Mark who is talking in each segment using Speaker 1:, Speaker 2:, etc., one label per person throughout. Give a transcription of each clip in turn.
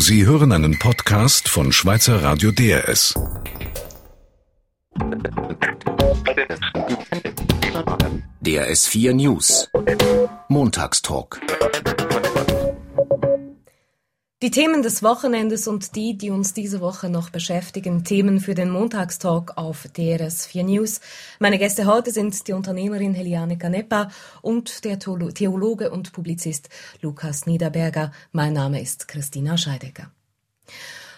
Speaker 1: Sie hören einen Podcast von Schweizer Radio DRS.
Speaker 2: DRS 4 News. Montagstalk.
Speaker 3: Die Themen des Wochenendes und die, die uns diese Woche noch beschäftigen, Themen für den Montagstalk auf DRS4 News. Meine Gäste heute sind die Unternehmerin Heliane Canepa und der Theologe und Publizist Lukas Niederberger. Mein Name ist Christina Scheidecker.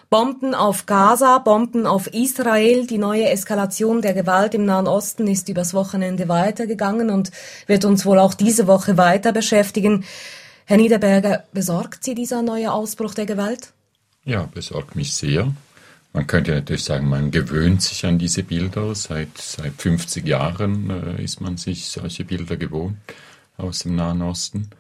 Speaker 3: Bomben auf Gaza, Bomben auf Israel. Die neue Eskalation der Gewalt im Nahen Osten ist übers Wochenende weitergegangen und wird uns wohl auch diese Woche weiter beschäftigen. Herr Niederberger, besorgt Sie dieser neue Ausbruch der Gewalt?
Speaker 4: Ja, besorgt mich sehr. Man könnte natürlich sagen, man gewöhnt sich an diese Bilder. Seit, seit 50 Jahren äh, ist man sich solche Bilder gewohnt aus dem Nahen Osten.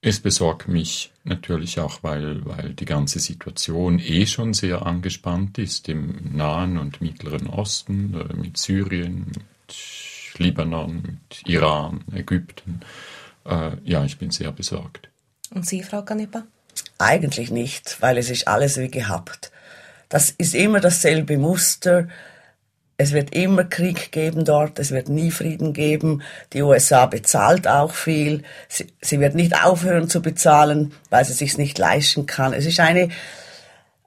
Speaker 4: Es besorgt mich natürlich auch, weil, weil die ganze Situation eh schon sehr angespannt ist im Nahen und Mittleren Osten, äh, mit Syrien, mit Libanon, mit Iran, Ägypten. Äh, ja, ich bin sehr besorgt.
Speaker 3: Und Sie, Frau Canepa?
Speaker 5: Eigentlich nicht, weil es ist alles wie gehabt. Das ist immer dasselbe Muster. Es wird immer Krieg geben dort, es wird nie Frieden geben. Die USA bezahlt auch viel. Sie, sie wird nicht aufhören zu bezahlen, weil sie sich nicht leisten kann. Es ist eine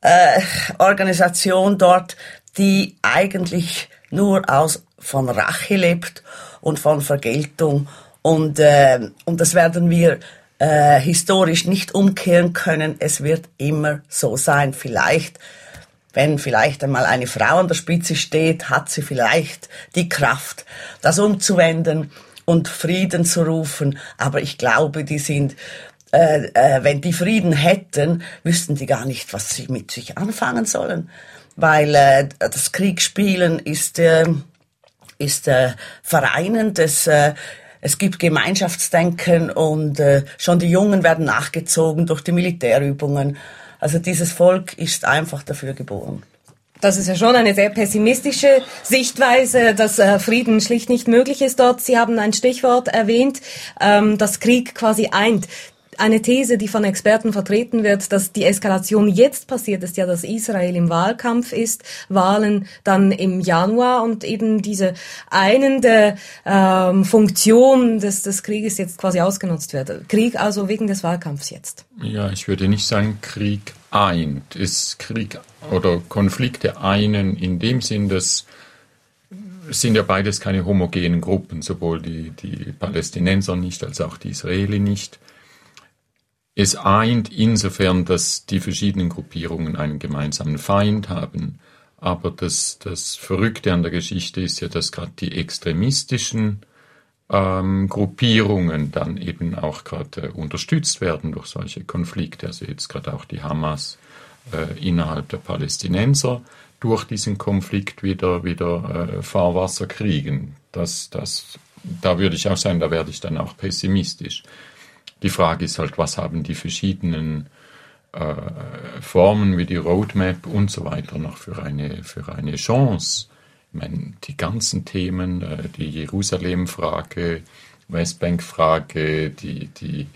Speaker 5: äh, Organisation dort, die eigentlich nur aus von Rache lebt und von Vergeltung und, äh, und das werden wir äh, historisch nicht umkehren können. Es wird immer so sein. Vielleicht, wenn vielleicht einmal eine Frau an der Spitze steht, hat sie vielleicht die Kraft, das umzuwenden und Frieden zu rufen. Aber ich glaube, die sind äh, äh, wenn die Frieden hätten, wüssten die gar nicht, was sie mit sich anfangen sollen. Weil äh, das Kriegsspielen ist, äh, ist äh, vereinend, es äh, es gibt Gemeinschaftsdenken und äh, schon die Jungen werden nachgezogen durch die Militärübungen. Also dieses Volk ist einfach dafür geboren.
Speaker 3: Das ist ja schon eine sehr pessimistische Sichtweise, dass äh, Frieden schlicht nicht möglich ist dort. Sie haben ein Stichwort erwähnt, ähm, dass Krieg quasi eint eine These, die von Experten vertreten wird, dass die Eskalation jetzt passiert ist, ja, dass Israel im Wahlkampf ist, Wahlen dann im Januar und eben diese einende ähm, Funktion des, des Krieges jetzt quasi ausgenutzt wird. Krieg also wegen des Wahlkampfs jetzt.
Speaker 4: Ja, ich würde nicht sagen, Krieg eint. Ist Krieg oder Konflikte einen in dem Sinn, dass sind ja beides keine homogenen Gruppen, sowohl die, die Palästinenser nicht als auch die Israeli nicht. Es eint insofern, dass die verschiedenen Gruppierungen einen gemeinsamen Feind haben. Aber das, das Verrückte an der Geschichte ist ja, dass gerade die extremistischen ähm, Gruppierungen dann eben auch gerade äh, unterstützt werden durch solche Konflikte. Also jetzt gerade auch die Hamas äh, innerhalb der Palästinenser durch diesen Konflikt wieder, wieder äh, Fahrwasser kriegen. Das, das, da würde ich auch sagen, da werde ich dann auch pessimistisch. Die Frage ist halt, was haben die verschiedenen äh, Formen wie die Roadmap und so weiter noch für eine, für eine Chance? Ich meine, die ganzen Themen, äh, die Jerusalem-Frage, Westbank-Frage, die, die,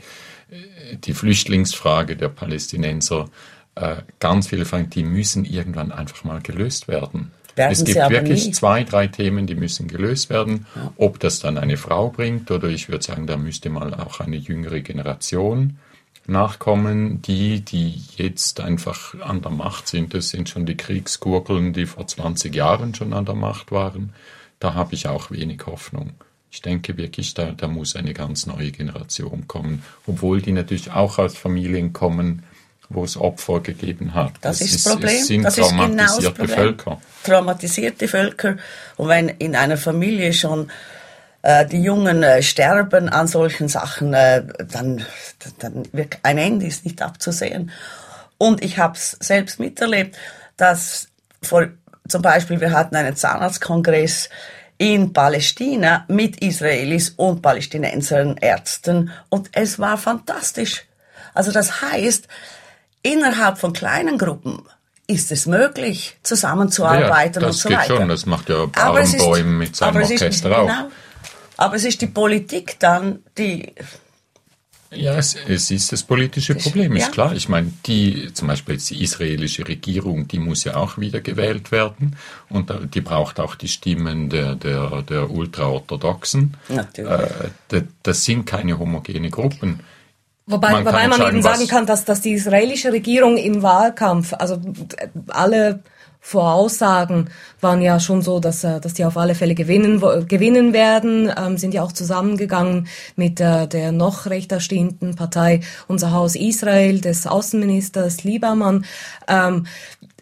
Speaker 4: äh, die Flüchtlingsfrage der Palästinenser, äh, ganz viele Fragen, die müssen irgendwann einfach mal gelöst werden. Werden es gibt wirklich nie. zwei, drei Themen, die müssen gelöst werden. Ja. Ob das dann eine Frau bringt oder ich würde sagen, da müsste mal auch eine jüngere Generation nachkommen. Die, die jetzt einfach an der Macht sind, das sind schon die Kriegsgurkeln, die vor 20 Jahren schon an der Macht waren. Da habe ich auch wenig Hoffnung. Ich denke wirklich, da, da muss eine ganz neue Generation kommen, obwohl die natürlich auch aus Familien kommen, wo es Opfer gegeben hat.
Speaker 5: Das, das ist das Problem. Es sind das traumatisierte ist genau das Problem. Völker. Traumatisierte Völker. Und wenn in einer Familie schon äh, die Jungen äh, sterben an solchen Sachen, äh, dann, dann wird ein Ende ist nicht abzusehen. Und ich habe es selbst miterlebt, dass vor, zum Beispiel wir hatten einen Zahnarztkongress in Palästina mit Israelis und Palästinensern, Ärzten und es war fantastisch. Also das heißt, innerhalb von kleinen Gruppen ist es möglich, zusammenzuarbeiten
Speaker 4: ja,
Speaker 5: und so weiter. Das geht
Speaker 4: schon, das macht ja Barenbäum mit seinem Orchester auch. Genau,
Speaker 5: aber es ist die Politik dann, die
Speaker 4: Ja, es, es ist das politische Problem, ist ja. klar. Ich meine, die, zum Beispiel jetzt die israelische Regierung, die muss ja auch wieder gewählt werden und die braucht auch die Stimmen der, der, der Ultraorthodoxen. Natürlich. Äh, das sind keine homogene Gruppen.
Speaker 3: Wobei man, wobei man eben sagen kann, dass, dass die israelische Regierung im Wahlkampf, also alle Voraussagen waren ja schon so, dass, äh, dass die auf alle Fälle gewinnen, gewinnen werden, ähm, sind ja auch zusammengegangen mit äh, der noch rechter stehenden Partei Unser Haus Israel, des Außenministers Liebermann. Ähm,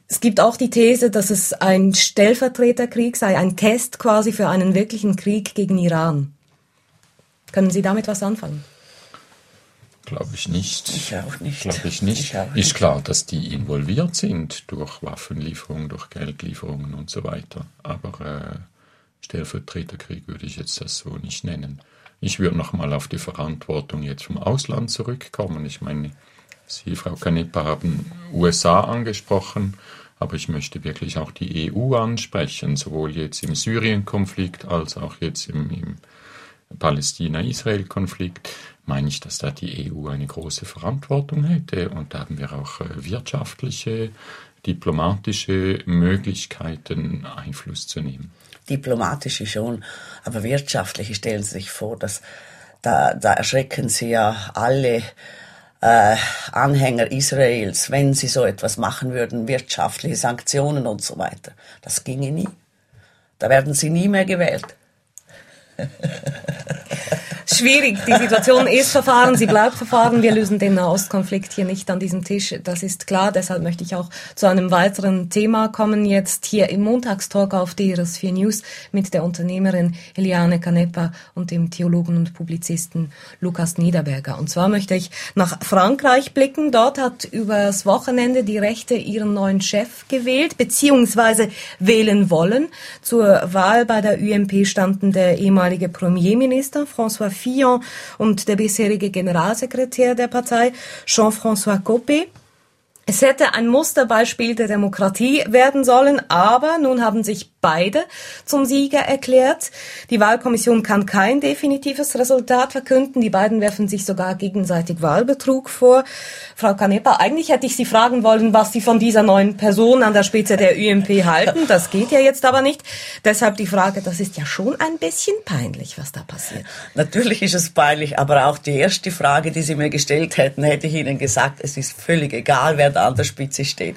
Speaker 3: es gibt auch die These, dass es ein Stellvertreterkrieg sei, ein Test quasi für einen wirklichen Krieg gegen Iran. Können Sie damit was anfangen?
Speaker 4: Glaube ich nicht.
Speaker 5: Ich auch nicht.
Speaker 4: Glaube ich nicht. Ich ist nicht. klar, dass die involviert sind durch Waffenlieferungen, durch Geldlieferungen und so weiter. Aber äh, Stellvertreterkrieg würde ich jetzt das so nicht nennen. Ich würde nochmal auf die Verantwortung jetzt vom Ausland zurückkommen. Ich meine, Sie, Frau Canepa, haben USA angesprochen, aber ich möchte wirklich auch die EU ansprechen, sowohl jetzt im Syrien-Konflikt als auch jetzt im, im Palästina-Israel-Konflikt meine ich, dass da die EU eine große Verantwortung hätte. Und da haben wir auch äh, wirtschaftliche, diplomatische Möglichkeiten, Einfluss zu nehmen.
Speaker 5: Diplomatische schon, aber wirtschaftliche stellen Sie sich vor, dass da, da erschrecken Sie ja alle äh, Anhänger Israels, wenn sie so etwas machen würden, wirtschaftliche Sanktionen und so weiter. Das ginge nie. Da werden sie nie mehr gewählt.
Speaker 3: schwierig. Die Situation ist Verfahren, sie bleibt Verfahren. Wir lösen den Nahostkonflikt hier nicht an diesem Tisch. Das ist klar. Deshalb möchte ich auch zu einem weiteren Thema kommen. Jetzt hier im Montagstalk auf DRS4 News mit der Unternehmerin Eliane Canepa und dem Theologen und Publizisten Lukas Niederberger. Und zwar möchte ich nach Frankreich blicken. Dort hat übers Wochenende die Rechte ihren neuen Chef gewählt, beziehungsweise wählen wollen. Zur Wahl bei der UMP standen der ehemalige Premierminister François Fillon und der bisherige Generalsekretär der Partei, Jean-François Copé. Es hätte ein Musterbeispiel der Demokratie werden sollen, aber nun haben sich beide zum Sieger erklärt. Die Wahlkommission kann kein definitives Resultat verkünden. Die beiden werfen sich sogar gegenseitig Wahlbetrug vor. Frau Canepa, eigentlich hätte ich Sie fragen wollen, was Sie von dieser neuen Person an der Spitze der UMP halten. Das geht ja jetzt aber nicht. Deshalb die Frage, das ist ja schon ein bisschen peinlich, was da passiert.
Speaker 5: Natürlich ist es peinlich, aber auch die erste Frage, die Sie mir gestellt hätten, hätte ich Ihnen gesagt, es ist völlig egal, wer da an der Spitze steht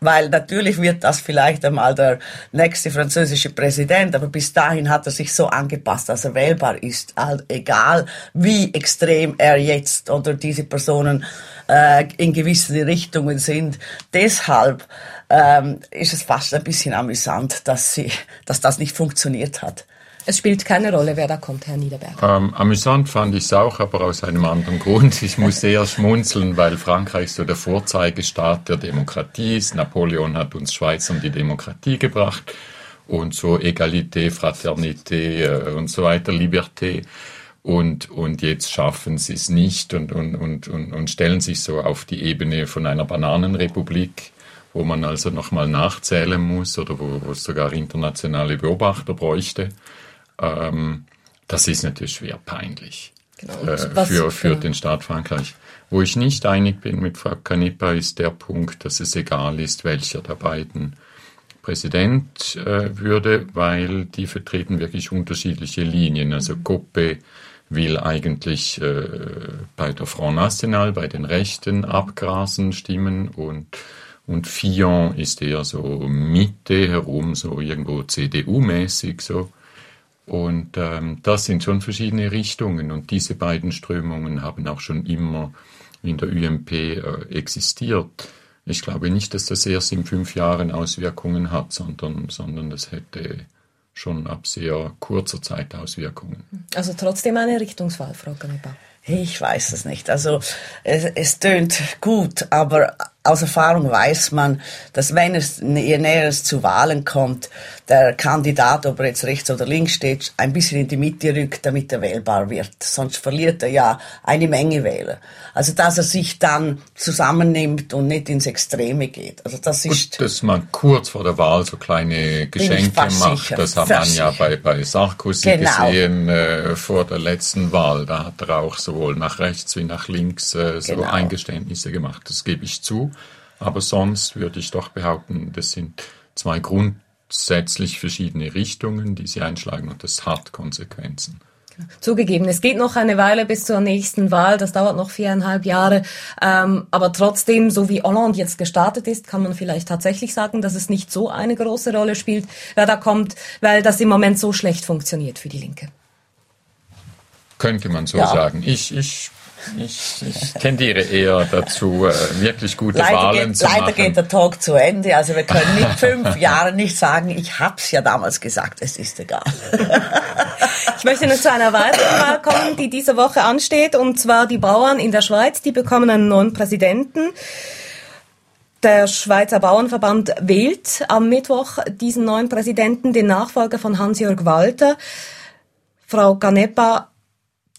Speaker 5: weil natürlich wird das vielleicht einmal der nächste französische Präsident, aber bis dahin hat er sich so angepasst, dass er wählbar ist, also egal wie extrem er jetzt oder diese Personen äh, in gewissen Richtungen sind. Deshalb ähm, ist es fast ein bisschen amüsant, dass, sie, dass das nicht funktioniert hat.
Speaker 3: Es spielt keine Rolle, wer da kommt, Herr Niederberg.
Speaker 4: Ähm, amüsant fand ich es auch, aber aus einem anderen Grund. Ich muss eher schmunzeln, weil Frankreich so der Vorzeigestaat der Demokratie ist. Napoleon hat uns Schweiz um die Demokratie gebracht und so Egalité, Fraternité äh, und so weiter, Liberté. Und, und jetzt schaffen sie es nicht und, und, und, und, und stellen sich so auf die Ebene von einer Bananenrepublik wo man also nochmal nachzählen muss oder wo, wo es sogar internationale Beobachter bräuchte. Ähm, das ist natürlich schwer peinlich genau. äh, für, für genau. den Staat Frankreich. Wo ich nicht einig bin mit Frau Canepa ist der Punkt, dass es egal ist, welcher der beiden Präsident äh, würde, weil die vertreten wirklich unterschiedliche Linien. Also Coppe will eigentlich äh, bei der Front National, bei den Rechten abgrasen, stimmen und und Fillon ist eher so Mitte herum, so irgendwo CDU-mäßig so. Und ähm, das sind schon verschiedene Richtungen und diese beiden Strömungen haben auch schon immer in der UMP äh, existiert. Ich glaube nicht, dass das erst in fünf Jahren Auswirkungen hat, sondern, sondern das hätte schon ab sehr kurzer Zeit Auswirkungen.
Speaker 3: Also trotzdem eine Richtungswahl, Frau Canepa.
Speaker 5: Ich weiß es nicht. Also es, es tönt gut, aber aus Erfahrung weiß man, dass wenn es je näher es zu Wahlen kommt, der Kandidat, ob er jetzt rechts oder links steht, ein bisschen in die Mitte rückt, damit er wählbar wird. Sonst verliert er ja eine Menge Wähler. Also dass er sich dann zusammennimmt und nicht ins Extreme geht. Also das ist.
Speaker 4: Und dass man kurz vor der Wahl so kleine Geschenke macht, sicher, das hat man ja bei, bei Sarkozy genau. gesehen äh, vor der letzten Wahl. Da hat er auch sowohl nach rechts wie nach links äh, so genau. Eingeständnisse gemacht. Das gebe ich zu. Aber sonst würde ich doch behaupten, das sind zwei grundsätzlich verschiedene Richtungen, die sie einschlagen und das hat Konsequenzen.
Speaker 3: Zugegeben, es geht noch eine Weile bis zur nächsten Wahl, das dauert noch viereinhalb Jahre, ähm, aber trotzdem, so wie Hollande jetzt gestartet ist, kann man vielleicht tatsächlich sagen, dass es nicht so eine große Rolle spielt, wer da kommt, weil das im Moment so schlecht funktioniert für die Linke.
Speaker 4: Könnte man so ja. sagen. Ich, ich ich, ich tendiere eher dazu, äh, wirklich gute leider Wahlen
Speaker 5: geht,
Speaker 4: zu
Speaker 5: leider
Speaker 4: machen.
Speaker 5: Leider geht der Talk zu Ende. Also wir können nicht fünf Jahre nicht sagen, ich hab's ja damals gesagt, es ist egal.
Speaker 3: Ich möchte noch zu einer weiteren Wahl kommen, die diese Woche ansteht, und zwar die Bauern in der Schweiz, die bekommen einen neuen Präsidenten. Der Schweizer Bauernverband wählt am Mittwoch diesen neuen Präsidenten, den Nachfolger von Hans-Jörg Walter. Frau Ganepa,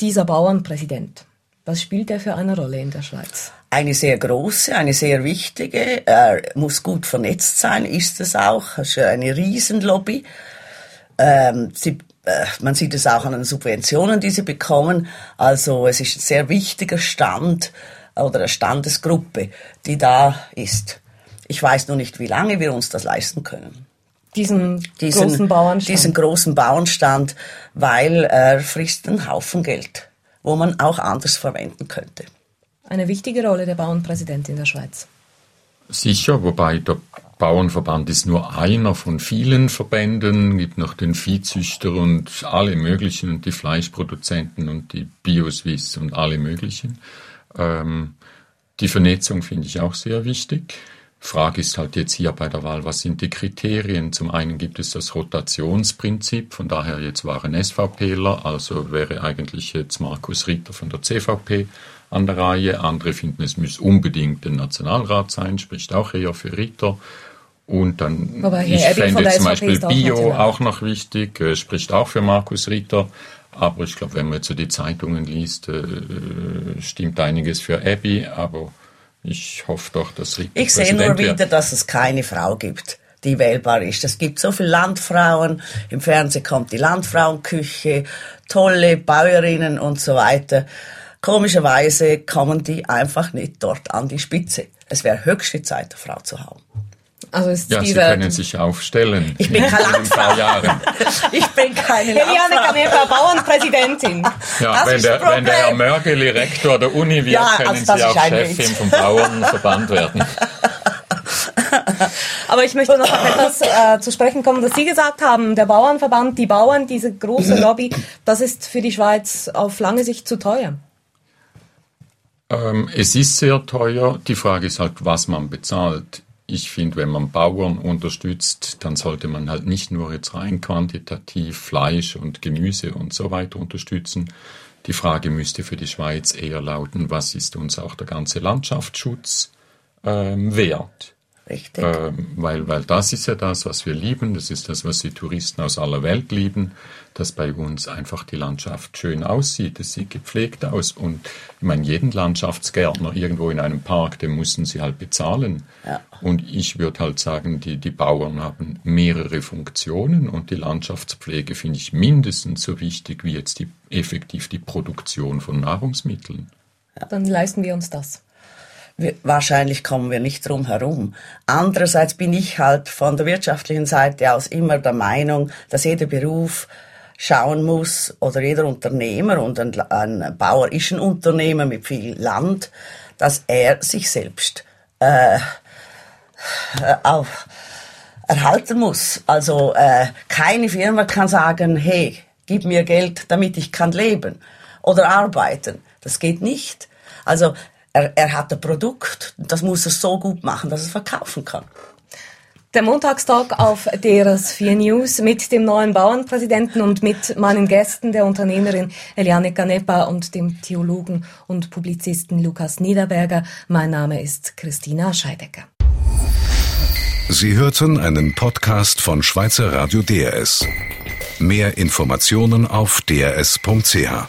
Speaker 3: dieser Bauernpräsident. Was spielt er für eine Rolle in der Schweiz?
Speaker 5: Eine sehr große, eine sehr wichtige. Er muss gut vernetzt sein, ist es auch. Es ist eine Riesenlobby. Ähm, sie, äh, man sieht es auch an den Subventionen, die sie bekommen. Also es ist ein sehr wichtiger Stand oder eine Standesgruppe, die da ist. Ich weiß nur nicht, wie lange wir uns das leisten können.
Speaker 3: Diesen, diesen großen Bauernstand.
Speaker 5: Diesen großen Bauernstand, weil er frisst einen Haufen Geld wo man auch anders verwenden könnte.
Speaker 3: Eine wichtige Rolle der Bauernpräsident in der Schweiz.
Speaker 4: Sicher, wobei der Bauernverband ist nur einer von vielen Verbänden, gibt noch den Viehzüchter und alle möglichen und die Fleischproduzenten und die Bioswiss und alle möglichen. Ähm, die Vernetzung finde ich auch sehr wichtig. Frage ist halt jetzt hier bei der Wahl, was sind die Kriterien? Zum einen gibt es das Rotationsprinzip, von daher jetzt waren SVPler, also wäre eigentlich jetzt Markus Ritter von der CVP an der Reihe. Andere finden, es muss unbedingt der Nationalrat sein, spricht auch eher für Ritter. Und dann,
Speaker 3: Wobei,
Speaker 4: ich fände zum Beispiel Bio auch noch wichtig, äh, spricht auch für Markus Ritter. Aber ich glaube, wenn man jetzt so die Zeitungen liest, äh, stimmt einiges für Abby, aber ich hoffe doch, dass Ritter
Speaker 5: Ich sehe nur wieder, dass es keine Frau gibt, die wählbar ist. Es gibt so viele Landfrauen, im Fernsehen kommt die Landfrauenküche, tolle Bäuerinnen und so weiter. Komischerweise kommen die einfach nicht dort an die Spitze. Es wäre höchste Zeit, eine Frau zu haben.
Speaker 4: Also ist ja, Sie können sich aufstellen.
Speaker 5: Ich bin keine Jahren. Ich bin keine
Speaker 3: Eliane Canepa, Bauernpräsidentin.
Speaker 4: Ja, wenn der, wenn der, Herr Mörgeli Rektor der Uni wird, ja, können also Sie auch Chefin vom Bauernverband werden.
Speaker 3: Aber ich möchte noch auf etwas äh, zu sprechen kommen, das Sie gesagt haben. Der Bauernverband, die Bauern, diese große Lobby, das ist für die Schweiz auf lange Sicht zu teuer.
Speaker 4: Ähm, es ist sehr teuer. Die Frage ist halt, was man bezahlt ich finde, wenn man Bauern unterstützt, dann sollte man halt nicht nur jetzt rein quantitativ Fleisch und Gemüse und so weiter unterstützen. Die Frage müsste für die Schweiz eher lauten, was ist uns auch der ganze Landschaftsschutz ähm, wert?
Speaker 5: Richtig.
Speaker 4: Ähm, weil, weil das ist ja das, was wir lieben, das ist das, was die Touristen aus aller Welt lieben, dass bei uns einfach die Landschaft schön aussieht, es sieht gepflegt aus. Und ich meine, jeden Landschaftsgärtner irgendwo in einem Park, den müssen sie halt bezahlen. Ja. Und ich würde halt sagen, die, die Bauern haben mehrere Funktionen und die Landschaftspflege finde ich mindestens so wichtig wie jetzt die, effektiv die Produktion von Nahrungsmitteln.
Speaker 3: Ja. Dann leisten wir uns das
Speaker 5: wahrscheinlich kommen wir nicht drum herum. Andererseits bin ich halt von der wirtschaftlichen Seite aus immer der Meinung, dass jeder Beruf schauen muss oder jeder Unternehmer und ein, ein Bauer ist ein Unternehmer mit viel Land, dass er sich selbst äh, auch erhalten muss. Also äh, keine Firma kann sagen, hey, gib mir Geld, damit ich kann leben oder arbeiten. Das geht nicht. Also er, er hat ein Produkt, das muss er so gut machen, dass er es verkaufen kann.
Speaker 3: Der Montagstalk auf DRS 4 News mit dem neuen Bauernpräsidenten und mit meinen Gästen, der Unternehmerin Eliane Canepa und dem Theologen und Publizisten Lukas Niederberger. Mein Name ist Christina Scheidecker.
Speaker 1: Sie hörten einen Podcast von Schweizer Radio DRS. Mehr Informationen auf drs.ch.